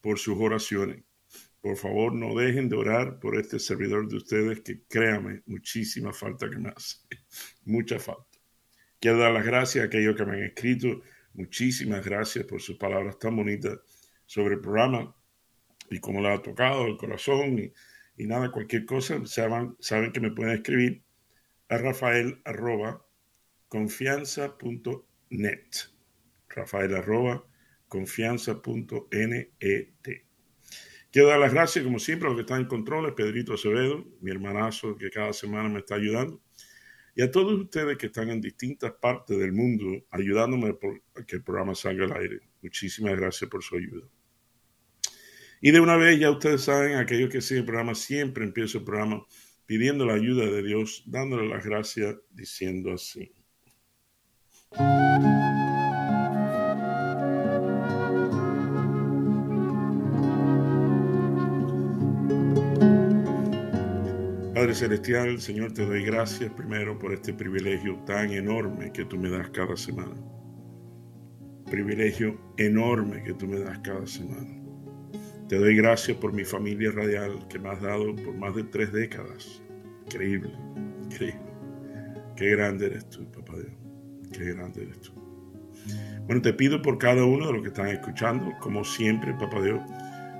por sus oraciones. Por favor, no dejen de orar por este servidor de ustedes que créame, muchísima falta que me hace. Mucha falta. Quiero dar las gracias a aquellos que me han escrito. Muchísimas gracias por sus palabras tan bonitas sobre el programa y cómo le ha tocado el corazón y, y nada, cualquier cosa, saben, saben que me pueden escribir a rafael arroba confianza.net. Rafael arroba confianza.net. Quiero dar las gracias, como siempre, a los que están en control, Pedrito Acevedo, mi hermanazo que cada semana me está ayudando, y a todos ustedes que están en distintas partes del mundo ayudándome por que el programa salga al aire. Muchísimas gracias por su ayuda. Y de una vez, ya ustedes saben, aquellos que siguen el programa, siempre empiezo el programa pidiendo la ayuda de Dios, dándole las gracias, diciendo así. Padre Celestial, Señor, te doy gracias primero por este privilegio tan enorme que tú me das cada semana. Privilegio enorme que tú me das cada semana. Te doy gracias por mi familia radial que me has dado por más de tres décadas. Increíble, increíble. Qué grande eres tú, papá Dios. Qué grande eres tú. Bueno, te pido por cada uno de los que están escuchando, como siempre, papá Dios.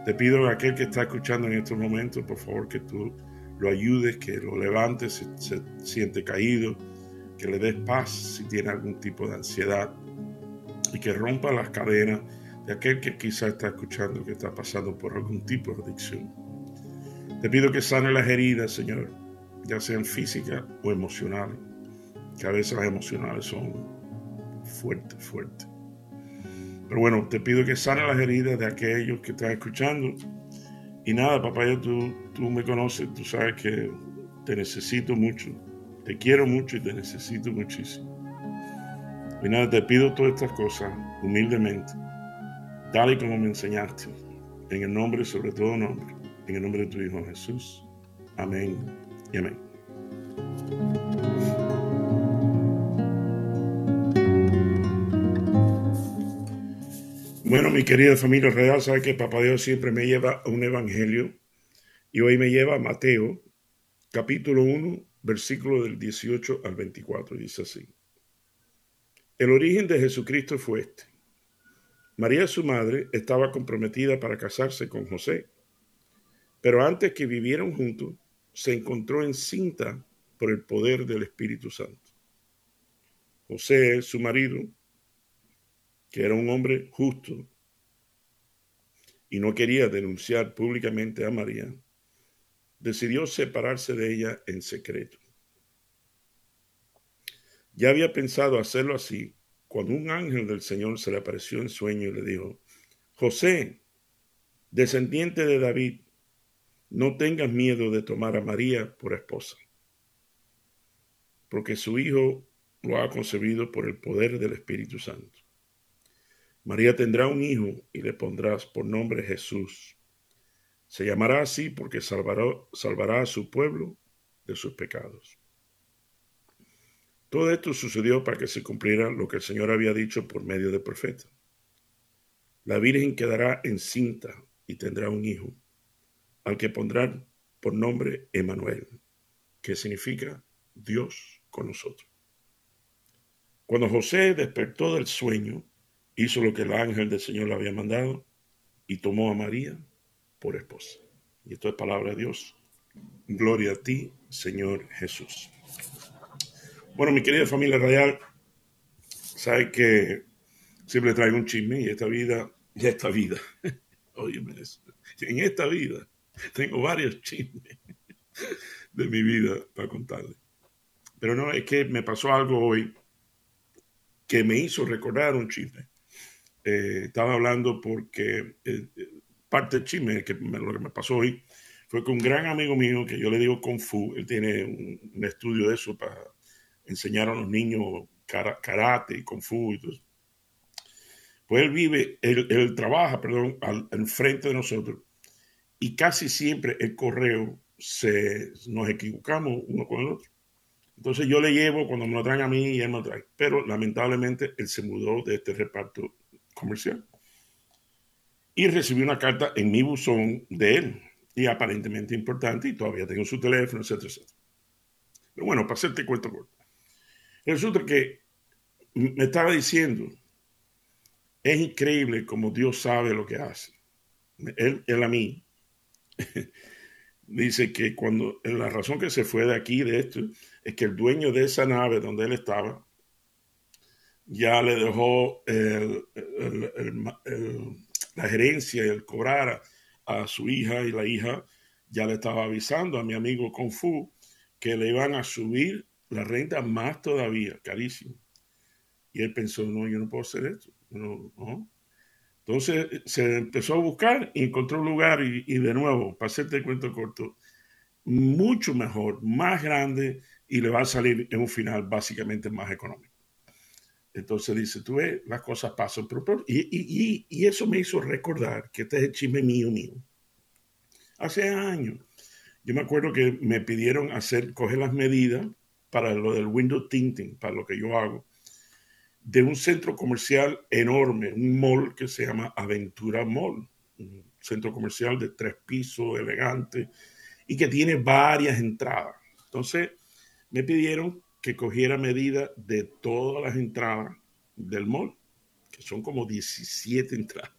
Te pido a aquel que está escuchando en estos momentos, por favor, que tú lo ayudes, que lo levantes si se siente caído, que le des paz si tiene algún tipo de ansiedad y que rompa las cadenas de aquel que quizá está escuchando que está pasando por algún tipo de adicción. Te pido que sane las heridas, Señor, ya sean físicas o emocionales, que a veces las emocionales son fuertes, fuertes. Pero bueno, te pido que sane las heridas de aquellos que están escuchando y nada, papá, tú, tú me conoces, tú sabes que te necesito mucho, te quiero mucho y te necesito muchísimo. Y nada, te pido todas estas cosas humildemente, tal y como me enseñaste, en el nombre, sobre todo nombre, en el nombre de tu Hijo Jesús. Amén y amén. Bueno, mi querida familia real, sabe que Papá Dios siempre me lleva a un evangelio y hoy me lleva Mateo, capítulo 1, versículo del 18 al 24. Dice así. El origen de Jesucristo fue este. María, su madre, estaba comprometida para casarse con José, pero antes que vivieran juntos, se encontró encinta por el poder del Espíritu Santo. José, su marido, que era un hombre justo y no quería denunciar públicamente a María, decidió separarse de ella en secreto. Ya había pensado hacerlo así cuando un ángel del Señor se le apareció en sueño y le dijo, José, descendiente de David, no tengas miedo de tomar a María por esposa, porque su hijo lo ha concebido por el poder del Espíritu Santo. María tendrá un hijo y le pondrás por nombre Jesús. Se llamará así porque salvará, salvará a su pueblo de sus pecados. Todo esto sucedió para que se cumpliera lo que el Señor había dicho por medio del profeta. La Virgen quedará encinta y tendrá un hijo, al que pondrán por nombre Emanuel, que significa Dios con nosotros. Cuando José despertó del sueño, hizo lo que el ángel del Señor le había mandado y tomó a María por esposa. Y esto es palabra de Dios. Gloria a ti, Señor Jesús. Bueno, mi querida familia radial, sabe que siempre traigo un chisme y esta vida, ya esta vida, eso, en esta vida tengo varios chismes de mi vida para contarle. Pero no, es que me pasó algo hoy que me hizo recordar un chisme eh, estaba hablando porque eh, parte del chisme, que me pasó hoy, fue que un gran amigo mío, que yo le digo Kung Fu, él tiene un, estudio de eso para enseñar a los niños karate y Kung Fu y todo eso. Pues él vive, él, trabaja, perdón, al, de nosotros y casi siempre el correo se, nos equivocamos uno con el otro. Entonces yo le llevo cuando me lo traen a mí y él me lo trae. Pero lamentablemente él se mudó de este reparto comercial. Y recibí una carta en mi buzón de él. Y aparentemente importante. Y todavía tengo su teléfono, etcétera, etcétera. Pero bueno, para hacerte cuento corto. Resulta que me estaba diciendo, es increíble como Dios sabe lo que hace. Él, a mí dice que cuando la razón que se fue de aquí, de esto, es que el dueño de esa nave donde él estaba ya le dejó la gerencia y el cobrar a, su hija y la hija ya le estaba avisando a mi amigo Kung Fu que le iban a subir la renta más todavía, carísimo. Y él pensó, no, yo no puedo hacer esto. no. Entonces se empezó a buscar y encontró un lugar y, de nuevo, para hacerte el cuento corto, mucho mejor, más grande y le va a salir en un final básicamente más económico. Entonces dice, tú ves, las cosas pasan, pero, y, y, eso me hizo recordar que este es el chisme mío, mío. Hace años, yo me acuerdo que me pidieron hacer, coger las medidas para lo del window tinting, para lo que yo hago de un centro comercial enorme, un mall que se llama Aventura Mall, un centro comercial de tres pisos, elegante, y que tiene varias entradas. Entonces, me pidieron que cogiera medidas de todas las entradas del mall, que son como 17 entradas.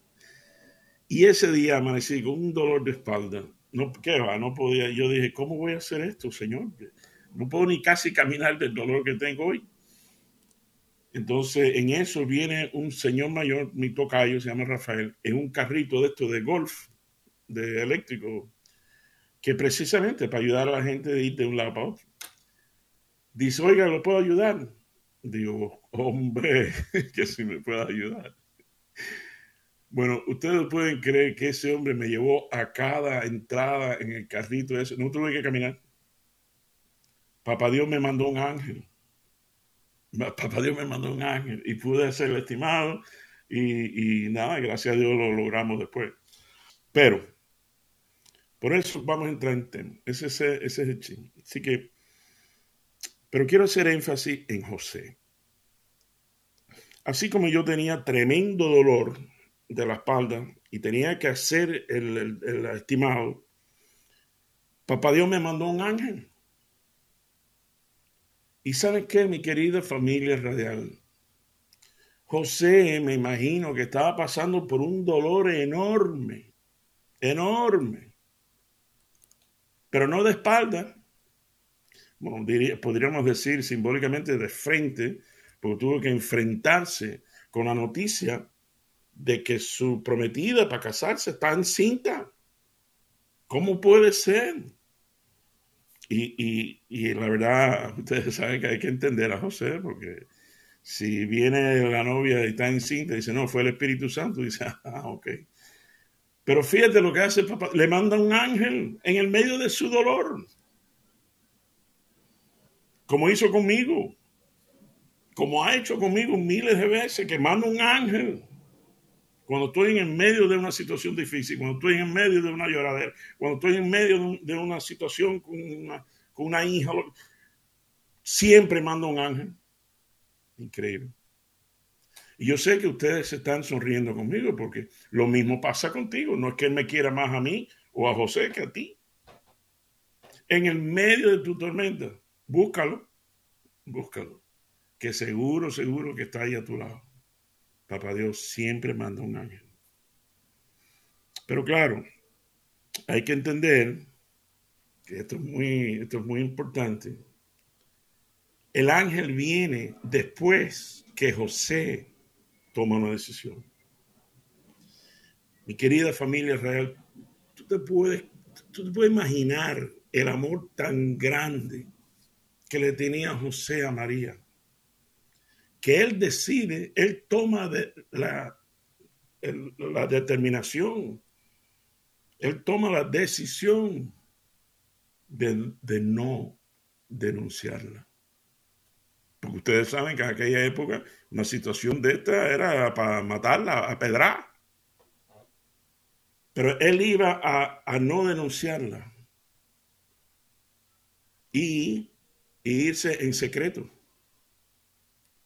Y ese día amanecí con un dolor de espalda. No, ¿qué va? No podía. Yo dije, ¿cómo voy a hacer esto, señor? No puedo ni casi caminar del dolor que tengo hoy. Entonces, en eso viene un señor mayor, mi tocayo, se llama Rafael, en un carrito de esto de golf, de eléctrico, que precisamente para ayudar a la gente de ir de un lado para otro. Dice, oiga, ¿lo puedo ayudar? Digo, hombre, que si me puede ayudar. Bueno, ustedes pueden creer que ese hombre me llevó a cada entrada en el carrito ese. No tuve que caminar. Papá Dios me mandó un ángel papá Dios me mandó un ángel y pude hacer el estimado y, nada, gracias a Dios lo logramos después. Pero, por eso vamos a entrar en tema. Ese, ese, ese es el ching. Así que, pero quiero hacer énfasis en José. Así como yo tenía tremendo dolor de la espalda y tenía que hacer el, estimado, papá Dios me mandó un ángel. Y saben qué, mi querida familia radial, José me imagino que estaba pasando por un dolor enorme, enorme, pero no de espalda, bueno, podríamos decir simbólicamente de frente, porque tuvo que enfrentarse con la noticia de que su prometida para casarse está encinta. ¿Cómo puede ser? Y, la verdad, ustedes saben que hay que entender a José, porque si viene la novia y está encinta y dice, no, fue el Espíritu Santo, dice, ah, ok. Pero fíjate lo que hace el papá, le manda un ángel en el medio de su dolor, como hizo conmigo, como ha hecho conmigo miles de veces, que manda un ángel cuando estoy en medio de una situación difícil, cuando estoy en medio de una lloradera, cuando estoy en medio de, una situación con una, con una hija, siempre mando un ángel. Increíble. Y yo sé que ustedes se están sonriendo conmigo porque lo mismo pasa contigo. No es que él me quiera más a mí o a José que a ti. En el medio de tu tormenta, búscalo, búscalo, que seguro, seguro que está ahí a tu lado. Papá Dios siempre manda un ángel. Pero claro, hay que entender que esto es muy, esto es muy importante. El ángel viene después que José toma una decisión. Mi querida familia real, tú te puedes, tú te puedes imaginar el amor tan grande que le tenía José a María que él decide, él toma la, la determinación él toma la decisión de, de no denunciarla. Porque ustedes saben que en aquella época una situación de esta era para matarla a pedrar. Pero él iba a, no denunciarla y, irse en secreto.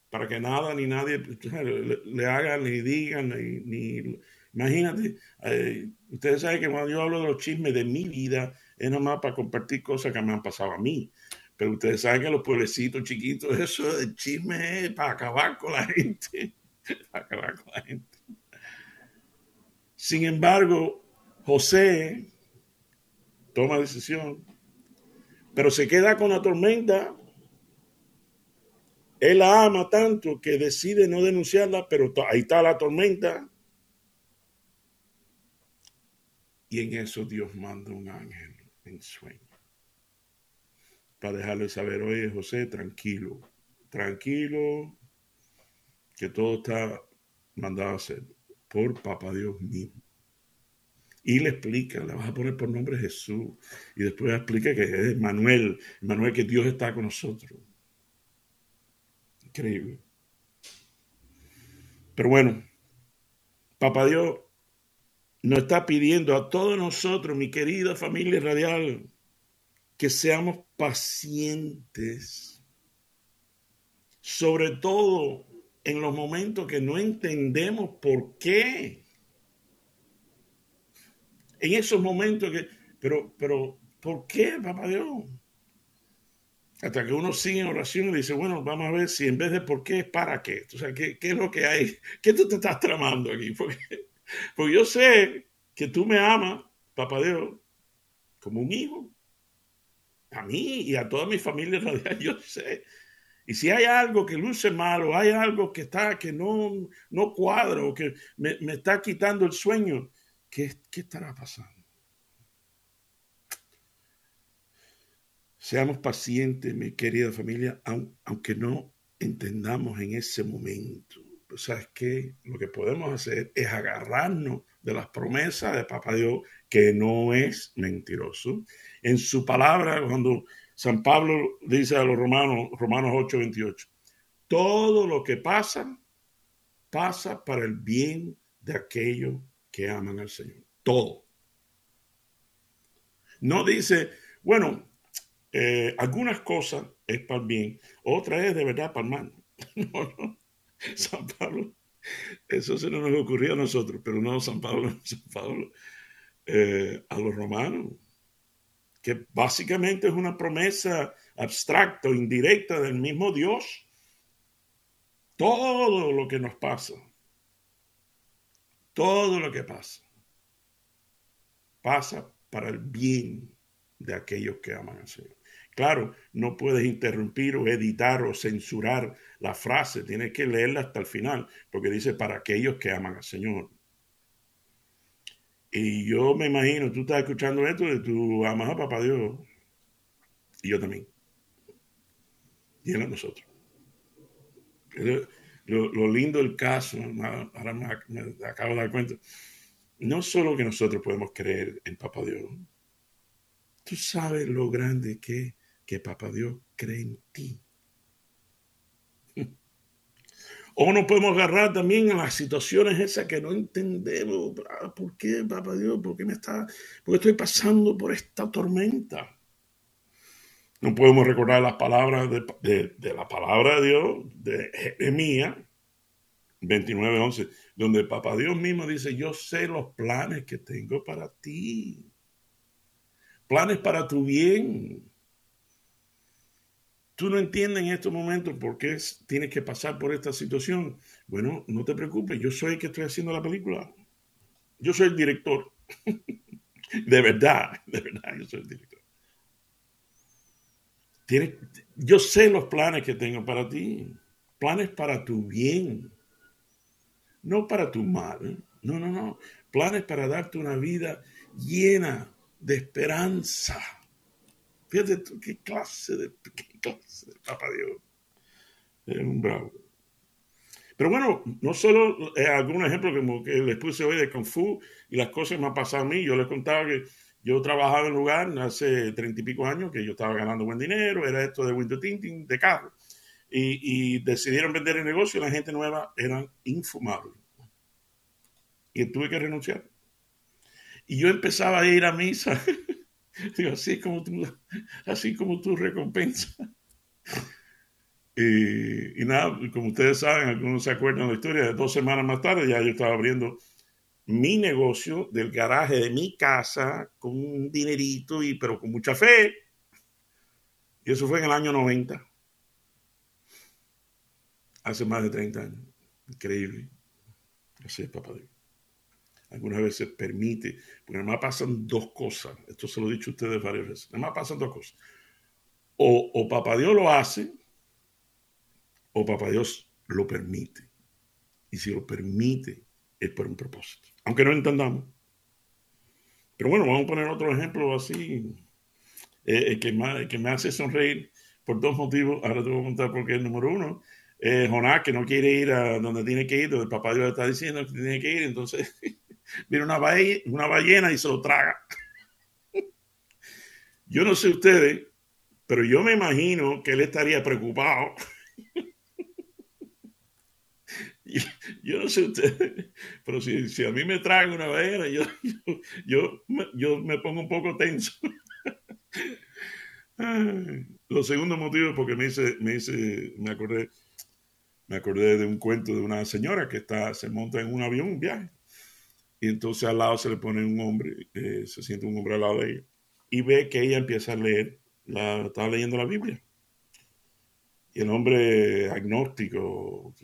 Para que nada ni nadie le, hagan ni digan ni, imagínate eh, ustedes saben que cuando yo hablo de los chismes de mi vida es nada más para compartir cosas que me han pasado a mí. Pero ustedes saben que los pueblecitos chiquitos eso de chisme es para acabar con la gente para acabar con la gente. Sin embargo José toma decisión, pero se queda con la tormenta. Él la ama tanto que decide no denunciarla, pero ahí está la tormenta. Y en eso Dios manda un ángel en sueño para dejarle saber, oye José, tranquilo, tranquilo, que todo está mandado a hacer por Papá Dios mismo. Y le explica, le vas a poner por nombre Jesús. Y después explica que es Manuel, Manuel que Dios está con nosotros. Increíble. Pero bueno, Papá Dios nos está pidiendo a todos nosotros, mi querida familia radial, que seamos pacientes, sobre todo en los momentos que no entendemos por qué en esos momentos que, pero, pero, ¿por qué, papá Dios? Hasta que uno sigue en oración y dice, bueno, vamos a ver si en vez de por qué es para qué. O sea, ¿qué, qué es lo que hay? ¿Qué tú te estás tramando aquí? Porque, porque yo sé que tú me amas, papá Dios, como un hijo. A mí y a toda mi familia radial, yo sé. Y si hay algo que luce mal o hay algo que está, que no, no cuadra o que me, me está quitando el sueño, ¿Qué, estará pasando? Seamos pacientes, mi querida familia, aunque no entendamos en ese momento. ¿Sabes qué? Lo que podemos hacer es agarrarnos de las promesas de Papá Dios, que no es mentiroso. En su palabra, cuando San Pablo dice a los romanos, Romanos 8, 28, todo lo que pasa, pasa para el bien de aquellos que aman al Señor. Todo. No dice, bueno, eh, algunas cosas es para el bien, otra es de verdad para el mal. no, no. San Pablo, eso se nos ocurrió a nosotros, pero no San Pablo, San Pablo, eh, a los romanos, que básicamente es una promesa abstracta indirecta del mismo Dios. Todo lo que nos pasa todo lo que pasa pasa para el bien de aquellos que aman al Señor. Claro, no puedes interrumpir o editar o censurar la frase, tienes que leerla hasta el final, porque dice para aquellos que aman al Señor. Y yo me imagino, tú estás escuchando esto de tu amas a papá Dios, y yo también. Y él a nosotros lo, lindo del caso, ahora me, acabo de dar cuenta, no solo que nosotros podemos creer en Papá Dios, tú sabes lo grande que que Papá Dios cree en ti. O nos podemos agarrar también a las situaciones esas que no entendemos. Ah, ¿Por qué, Papá Dios? ¿Por qué me está, por qué estoy pasando por esta tormenta? No podemos recordar las palabras de, la palabra de Dios, de Jeremías 29:11, donde Papá Dios mismo dice, yo sé los planes que tengo para ti. Planes para tu bien. Tú no entiendes en estos momentos por qué tienes que pasar por esta situación. Bueno, no te preocupes, yo soy el que estoy haciendo la película. Yo soy el director. de verdad, de verdad, yo soy el director yo sé los planes que tengo para ti. Planes para tu bien. No para tu mal. No, no, no. Planes para darte una vida llena de esperanza. Fíjate tú, qué clase de, qué clase de papá Dios. Es un bravo. Pero bueno, no solo eh, algún ejemplo como que les puse hoy de Kung Fu y las cosas me han pasado a mí. Yo les contaba que yo trabajaba en un lugar hace treinta y pico años que yo estaba ganando buen dinero, era esto de window tinting, de carro. Y, y, decidieron vender el negocio y la gente nueva eran infumables. Y tuve que renunciar. Y yo empezaba a ir a misa. Así como tú, así como tu recompensa. Y, nada, como ustedes saben, algunos se acuerdan de la historia, dos semanas más tarde ya yo estaba abriendo mi negocio del garaje de mi casa con un dinerito, y, pero con mucha fe. Y eso fue en el año 90. Hace más de 30 años. Increíble. Así es, papá Dios. Algunas veces permite, porque nada más pasan dos cosas. Esto se lo he dicho a ustedes varias veces. Nada más pasan dos cosas. O, o papá Dios lo hace, o papá Dios lo permite. Y si lo permite, es por un propósito. Aunque no entendamos. Pero bueno, vamos a poner otro ejemplo así, eh, que, me, que me hace sonreír por dos motivos. Ahora te voy a contar por qué el número uno. Eh, Jonás, que no quiere ir a donde tiene que ir, donde el papá Dios está diciendo que tiene que ir, entonces viene una, una ballena y se lo traga. yo no sé ustedes, pero yo me imagino que él estaría preocupado yo no sé ustedes, pero si, a mí me traen una ballena, yo, yo, yo, me pongo un poco tenso. Lo segundo motivo es porque me hice, me hice, me acordé, me acordé de un cuento de una señora que está, se monta en un avión, un viaje, y entonces al lado se le pone un hombre, eh, se siente un hombre al lado de ella, y ve que ella empieza a leer, la, estaba leyendo la Biblia. Y el hombre agnóstico,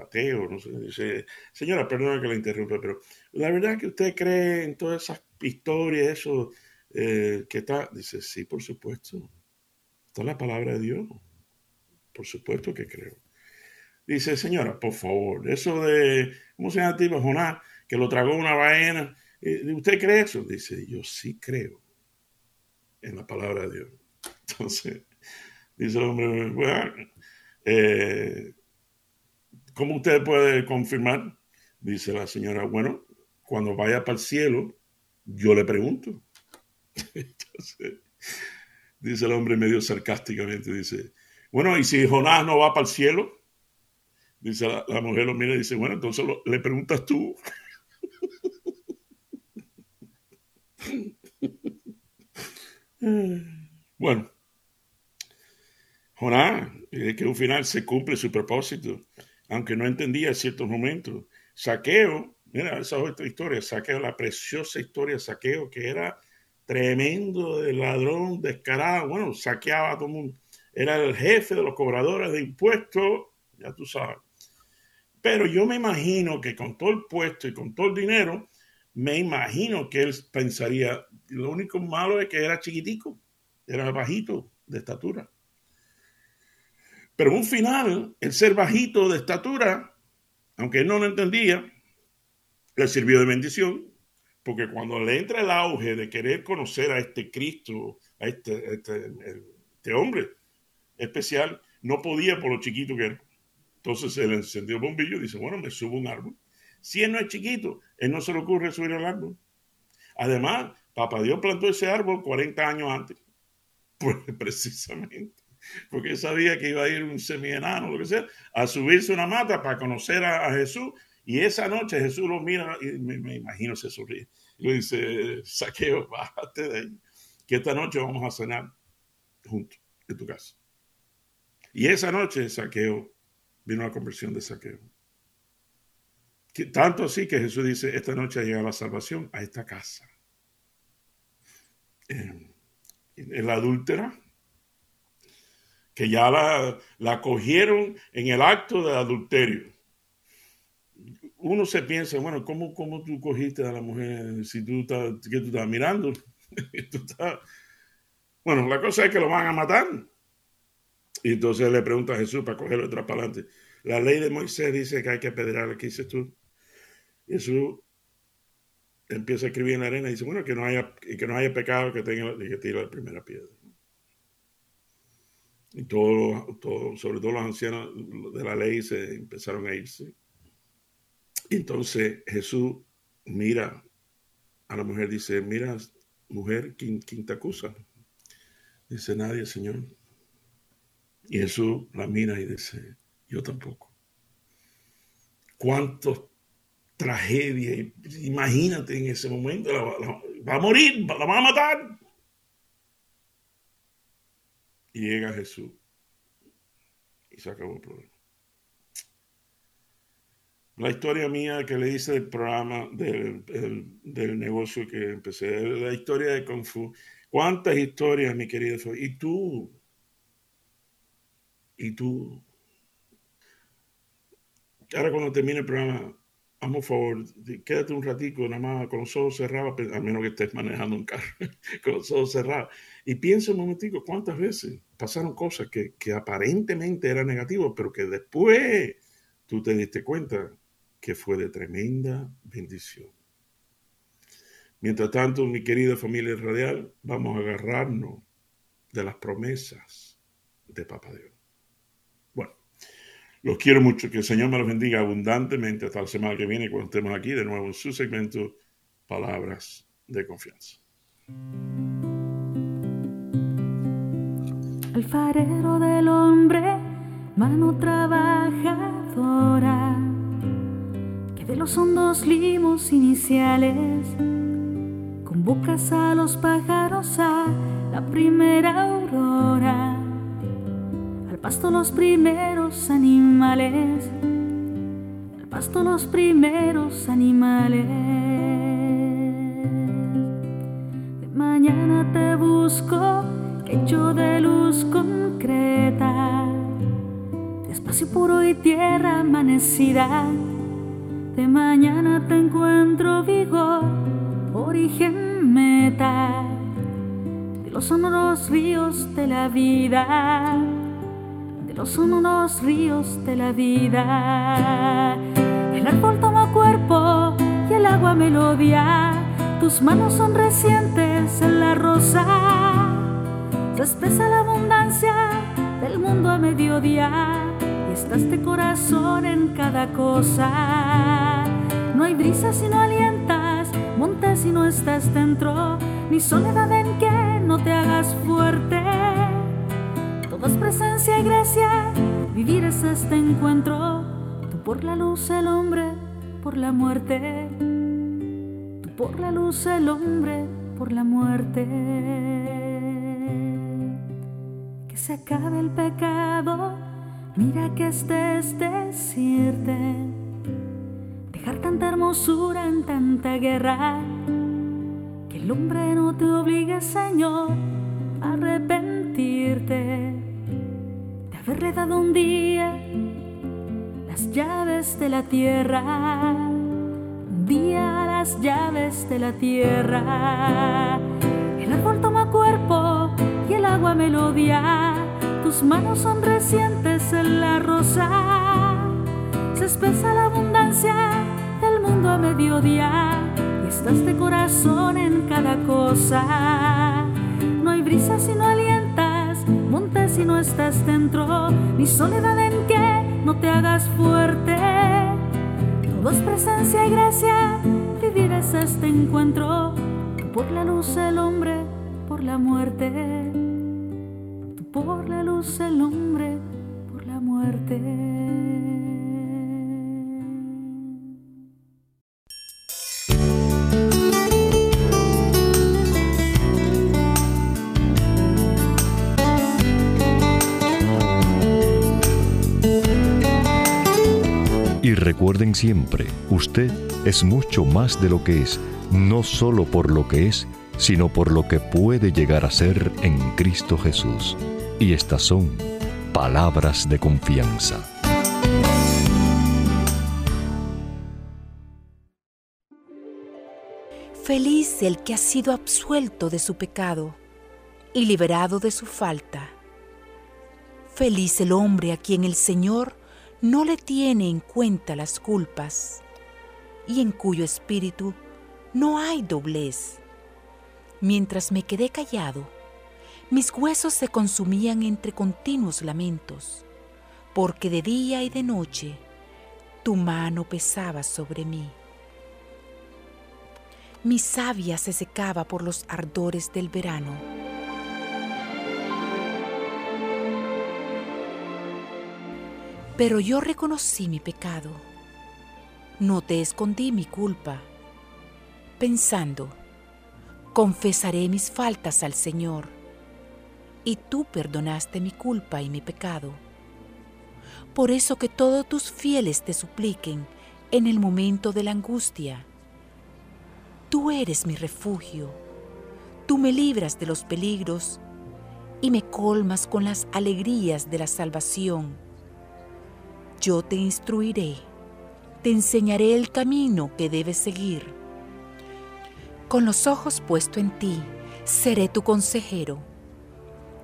ateo, no sé, dice, señora, perdona que la interrumpa, pero la verdad que usted cree en todas esas historias, eso eh, que está, dice, sí, por supuesto, está la palabra de Dios, por supuesto que creo. Dice, señora, por favor, eso de, ¿cómo se llama tipo? Jonás, que lo tragó una ballena, eh, ¿usted cree eso? Dice, yo sí creo en la palabra de Dios. Entonces, dice el hombre, bueno, eh, ¿Cómo usted puede confirmar? Dice la señora, bueno, cuando vaya para el cielo, yo le pregunto. dice el hombre medio sarcásticamente, dice, bueno, ¿y si Jonás no va para el cielo? Dice la, mujer lo mira y dice, bueno, entonces le preguntas tú. bueno, Jonás, que un final se cumple su propósito aunque no entendía ciertos momentos. Saqueo, mira, esa otra historia, Saqueo, la preciosa historia de Saqueo, que era tremendo de ladrón, descarado, bueno, saqueaba a todo el mundo. Era el jefe de los cobradores de impuestos, ya tú sabes. Pero yo me imagino que con todo el puesto y con todo el dinero, me imagino que él pensaría, lo único malo es que era chiquitico, era bajito de estatura. Pero un final, el ser bajito de estatura, aunque él no lo entendía, le sirvió de bendición, porque cuando le entra el auge de querer conocer a este Cristo, a este, este, este hombre especial, no podía por lo chiquito que era. Entonces le encendió el bombillo y dice, bueno, me subo un árbol. Si él no es chiquito, él no se le ocurre subir al árbol. Además, Papá Dios plantó ese árbol 40 años antes. Pues precisamente porque sabía que iba a ir un semienano, lo que sea, a subirse una mata para conocer a, Jesús. Y esa noche Jesús lo mira y me, imagino se sonríe. Y le dice, saqueo, bájate de ahí, que esta noche vamos a cenar juntos en tu casa. Y esa noche saqueo, vino la conversión de saqueo. tanto así que Jesús dice, esta noche llega la salvación a esta casa. Eh, adúltera que ya la, la cogieron en el acto de adulterio. Uno se piensa, bueno, ¿cómo, cómo tú cogiste a la mujer si tú estás, que tú estás mirando? Bueno, la cosa es que lo van a matar. Y entonces le pregunta a Jesús para cogerlo otra para adelante. La ley de Moisés dice que hay que apedrear, ¿qué dices tú? Jesús empieza a escribir en la arena y dice, bueno, que no haya, que no haya pecado que tenga que tire la primera piedra. Y todo, todo, sobre todo los ancianos de la ley se empezaron a irse. Entonces Jesús mira a la mujer, dice, mira, mujer, ¿quién, quién te acusa? Dice, nadie, Señor. Y Jesús la mira y dice, yo tampoco. ¿Cuántos tragedia. Imagínate en ese momento, va a morir, la van a matar. Y llega Jesús y se acabó el problema. La historia mía que le hice del programa del, del, negocio que empecé, la historia de Kung Fu. ¿Cuántas historias, mi querida? Y tú, y tú. Ahora cuando termine el programa, Vamos, favor, quédate un ratico nada más con los ojos cerrados, a menos que estés manejando un carro, con los ojos cerrados. Y piensa un momentico cuántas veces pasaron cosas que, que aparentemente eran negativas, pero que después tú te diste cuenta que fue de tremenda bendición. Mientras tanto, mi querida familia radial, vamos a agarrarnos de las promesas de Papá Dios. Los quiero mucho. Que el Señor me los bendiga abundantemente hasta la semana que viene cuando estemos aquí de nuevo en su segmento Palabras de Confianza. Alfarero del hombre, mano trabajadora, que de los hondos limos iniciales convocas a los pájaros a la primera aurora pasto los primeros animales, al pasto los primeros animales. Mañana te busco, hecho de luz concreta, espacio puro y tierra amanecida. De mañana te encuentro vigor, origen meta de los sonoros ríos de la vida son unos ríos de la vida. El árbol toma cuerpo y el agua melodía. Tus manos son recientes en la rosa. Se espesa la abundancia del mundo a mediodía. Y estás de corazón en cada cosa. No hay brisa si no alientas, montes si no estás dentro, ni soledad en que no te hagas fuerte todo presencia y gracia, vivir es este encuentro. Tú por la luz, el hombre, por la muerte. Tú por la luz, el hombre, por la muerte. Se acabe el pecado, mira que este es decirte. Dejar tanta hermosura en tanta guerra. Que el hombre no te obligue, Señor, a arrepentirte haberle dado un día las llaves de la tierra, un día las llaves de la tierra. El árbol toma cuerpo y el agua melodía, tus manos son recientes en la rosa. Se espesa la abundancia del mundo a mediodía y estás de corazón en cada cosa. No hay brisa sino alienta monte si no estás dentro, ni soledad en que no te hagas fuerte. Todo es presencia y gracia, vivir es este encuentro. por la luz el hombre, por la muerte. El hombre, por la muerte. recuerden siempre, usted es mucho más de lo que es, no solo por lo que es, sino por lo que puede llegar a ser en Cristo Jesús. Y estas son palabras de confianza. Feliz el que ha sido absuelto de su pecado y liberado de su falta. Feliz el hombre a quien el Señor no le tiene en cuenta las culpas y en cuyo espíritu no hay doblez. Mientras me quedé callado, Mis huesos se consumían entre continuos lamentos, porque de día y de noche tu mano pesaba sobre mí. Mi savia se secaba por los ardores del verano. Pero yo reconocí mi pecado. No te escondí mi culpa, pensando, confesaré mis faltas al Señor, y tú perdonaste mi culpa y mi pecado. Por eso que todos tus fieles te supliquen en el momento de la angustia. Tú eres mi refugio, tú me libras de los peligros y me colmas con las alegrías de la salvación. Yo te instruiré, te enseñaré el camino que debes seguir. Con los ojos puestos en ti, seré tu consejero.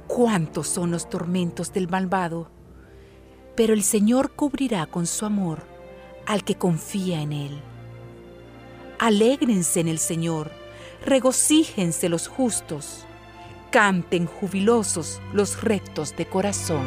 ¿Cuántos son los tormentos del malvado? pero el Señor cubrirá con su amor al que confía en Él. Alégrense en el Señor, regocíjense los justos, canten jubilosos los rectos de corazón.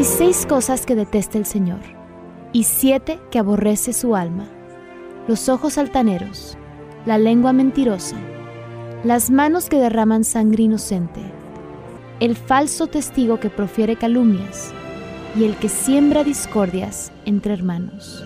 Hay seis cosas que detesta el Señor y siete que aborrece su alma. Los ojos altaneros, la lengua mentirosa, las manos que derraman sangre inocente, el falso testigo que profiere calumnias y el que siembra discordias entre hermanos.